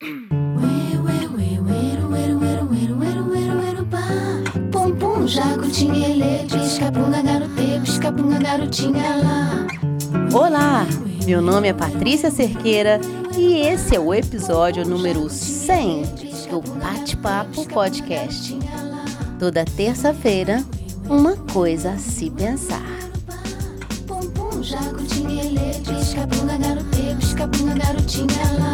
Pum pum, jacutinha, ele, pisca-punga, garote, pisca-punga, garotinha lá. Olá, meu nome é Patrícia Cerqueira e esse é o episódio número 100 do Bate-Papo Podcast. Toda terça-feira, uma coisa a se pensar. Pum pum, jacutinha, ele, pisca-punga, garote, pisca-punga, garotinha lá.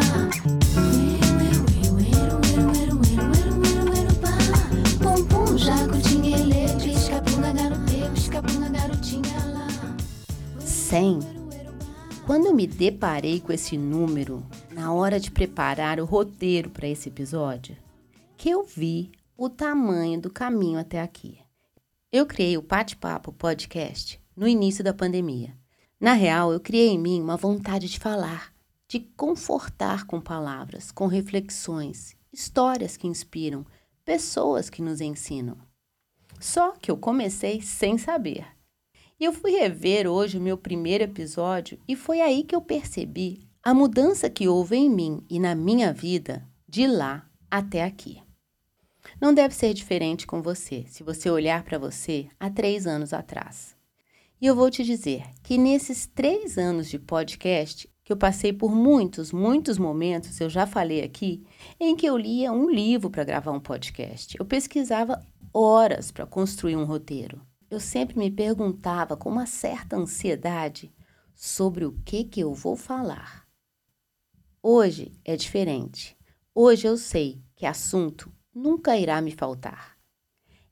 Me deparei com esse número na hora de preparar o roteiro para esse episódio, que eu vi o tamanho do caminho até aqui. Eu criei o Bate-Papo Podcast no início da pandemia. Na real, eu criei em mim uma vontade de falar, de confortar com palavras, com reflexões, histórias que inspiram, pessoas que nos ensinam. Só que eu comecei sem saber. E eu fui rever hoje o meu primeiro episódio e foi aí que eu percebi a mudança que houve em mim e na minha vida de lá até aqui. Não deve ser diferente com você se você olhar para você há três anos atrás. E eu vou te dizer que nesses três anos de podcast, que eu passei por muitos, muitos momentos, eu já falei aqui, em que eu lia um livro para gravar um podcast. Eu pesquisava horas para construir um roteiro. Eu sempre me perguntava com uma certa ansiedade sobre o que, que eu vou falar. Hoje é diferente. Hoje eu sei que assunto nunca irá me faltar.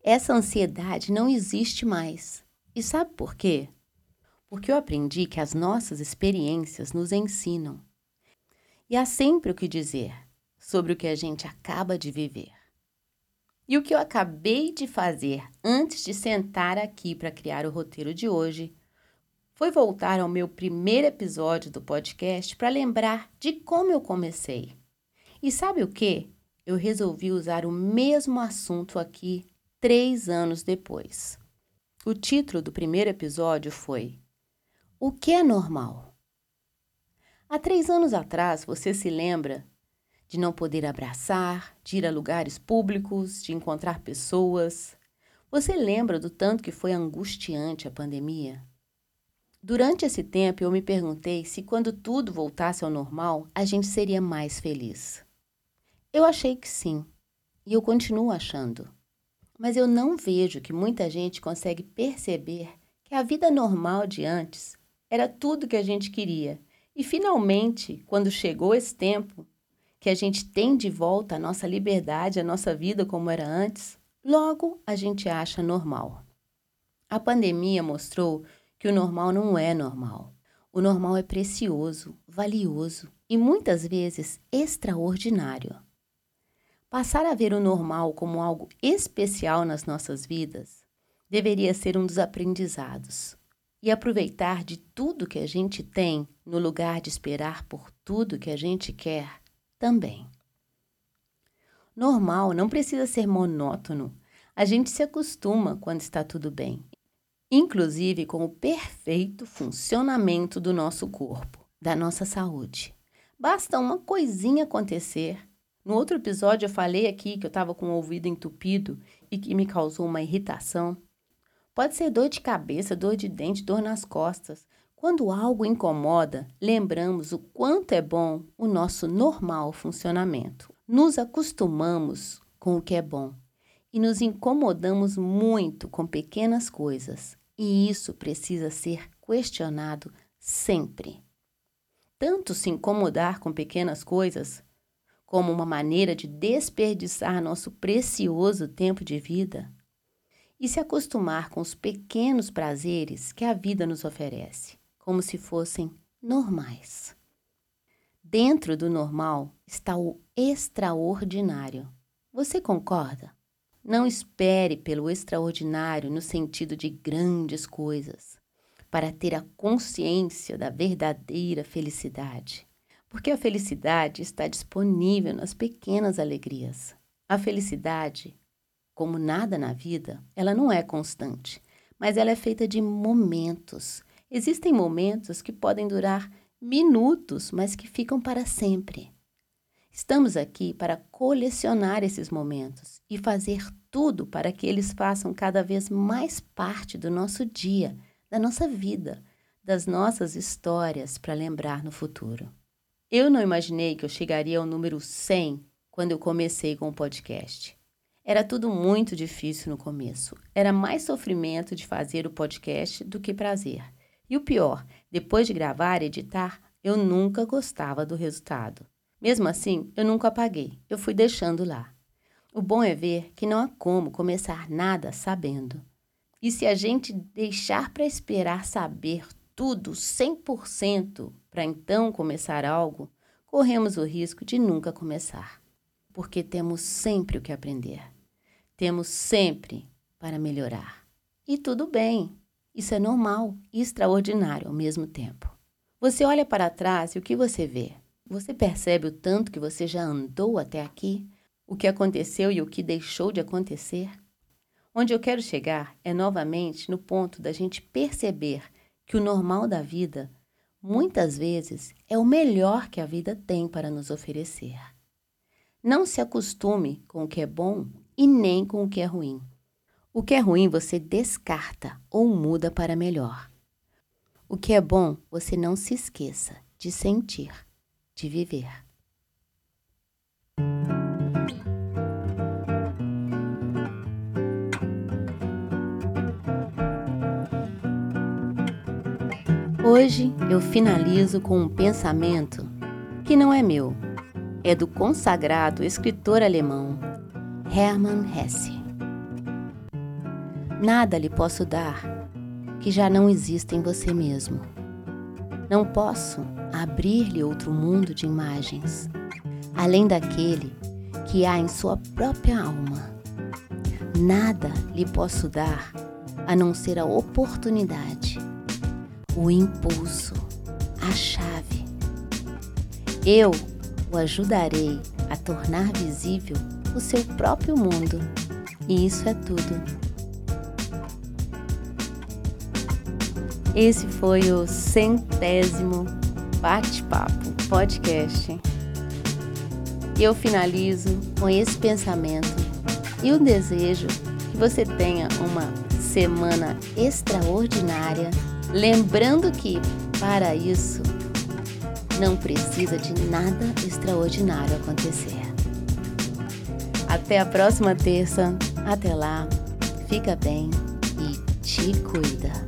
Essa ansiedade não existe mais. E sabe por quê? Porque eu aprendi que as nossas experiências nos ensinam. E há sempre o que dizer sobre o que a gente acaba de viver. E o que eu acabei de fazer antes de sentar aqui para criar o roteiro de hoje foi voltar ao meu primeiro episódio do podcast para lembrar de como eu comecei. E sabe o que? Eu resolvi usar o mesmo assunto aqui três anos depois. O título do primeiro episódio foi O que é normal? Há três anos atrás, você se lembra de não poder abraçar, de ir a lugares públicos, de encontrar pessoas? Você lembra do tanto que foi angustiante a pandemia? Durante esse tempo, eu me perguntei se, quando tudo voltasse ao normal, a gente seria mais feliz. Eu achei que sim, e eu continuo achando. Mas eu não vejo que muita gente consegue perceber que a vida normal de antes era tudo que a gente queria. E finalmente, quando chegou esse tempo, que a gente tem de volta a nossa liberdade, a nossa vida como era antes, logo a gente acha normal. A pandemia mostrou que o normal não é normal. O normal é precioso, valioso e muitas vezes extraordinário. Passar a ver o normal como algo especial nas nossas vidas deveria ser um dos aprendizados. E aproveitar de tudo que a gente tem no lugar de esperar por tudo que a gente quer também. Normal não precisa ser monótono. A gente se acostuma quando está tudo bem inclusive com o perfeito funcionamento do nosso corpo, da nossa saúde. Basta uma coisinha acontecer. No outro episódio eu falei aqui que eu estava com o ouvido entupido e que me causou uma irritação. Pode ser dor de cabeça, dor de dente, dor nas costas. Quando algo incomoda, lembramos o quanto é bom o nosso normal funcionamento. Nos acostumamos com o que é bom e nos incomodamos muito com pequenas coisas, e isso precisa ser questionado sempre. Tanto se incomodar com pequenas coisas, como uma maneira de desperdiçar nosso precioso tempo de vida, e se acostumar com os pequenos prazeres que a vida nos oferece, como se fossem normais. Dentro do normal está o extraordinário. Você concorda? Não espere pelo extraordinário no sentido de grandes coisas, para ter a consciência da verdadeira felicidade. Porque a felicidade está disponível nas pequenas alegrias. A felicidade, como nada na vida, ela não é constante, mas ela é feita de momentos. Existem momentos que podem durar minutos, mas que ficam para sempre. Estamos aqui para colecionar esses momentos e fazer tudo para que eles façam cada vez mais parte do nosso dia, da nossa vida, das nossas histórias para lembrar no futuro. Eu não imaginei que eu chegaria ao número 100 quando eu comecei com o podcast. Era tudo muito difícil no começo. Era mais sofrimento de fazer o podcast do que prazer. E o pior, depois de gravar e editar, eu nunca gostava do resultado. Mesmo assim, eu nunca apaguei, eu fui deixando lá. O bom é ver que não há como começar nada sabendo. E se a gente deixar para esperar saber tudo 100% para então começar algo, corremos o risco de nunca começar. Porque temos sempre o que aprender. Temos sempre para melhorar. E tudo bem, isso é normal e extraordinário ao mesmo tempo. Você olha para trás e o que você vê? Você percebe o tanto que você já andou até aqui? O que aconteceu e o que deixou de acontecer? Onde eu quero chegar é novamente no ponto da gente perceber que o normal da vida, muitas vezes, é o melhor que a vida tem para nos oferecer. Não se acostume com o que é bom e nem com o que é ruim. O que é ruim você descarta ou muda para melhor. O que é bom você não se esqueça de sentir de viver. Hoje eu finalizo com um pensamento que não é meu, é do consagrado escritor alemão Hermann Hesse. Nada lhe posso dar que já não exista em você mesmo. Não posso abrir-lhe outro mundo de imagens, além daquele que há em sua própria alma. Nada lhe posso dar a não ser a oportunidade, o impulso, a chave. Eu o ajudarei a tornar visível o seu próprio mundo, e isso é tudo. Esse foi o centésimo bate-papo, podcast. Eu finalizo com esse pensamento e o desejo que você tenha uma semana extraordinária, lembrando que para isso não precisa de nada extraordinário acontecer. Até a próxima terça. Até lá. Fica bem e te cuida.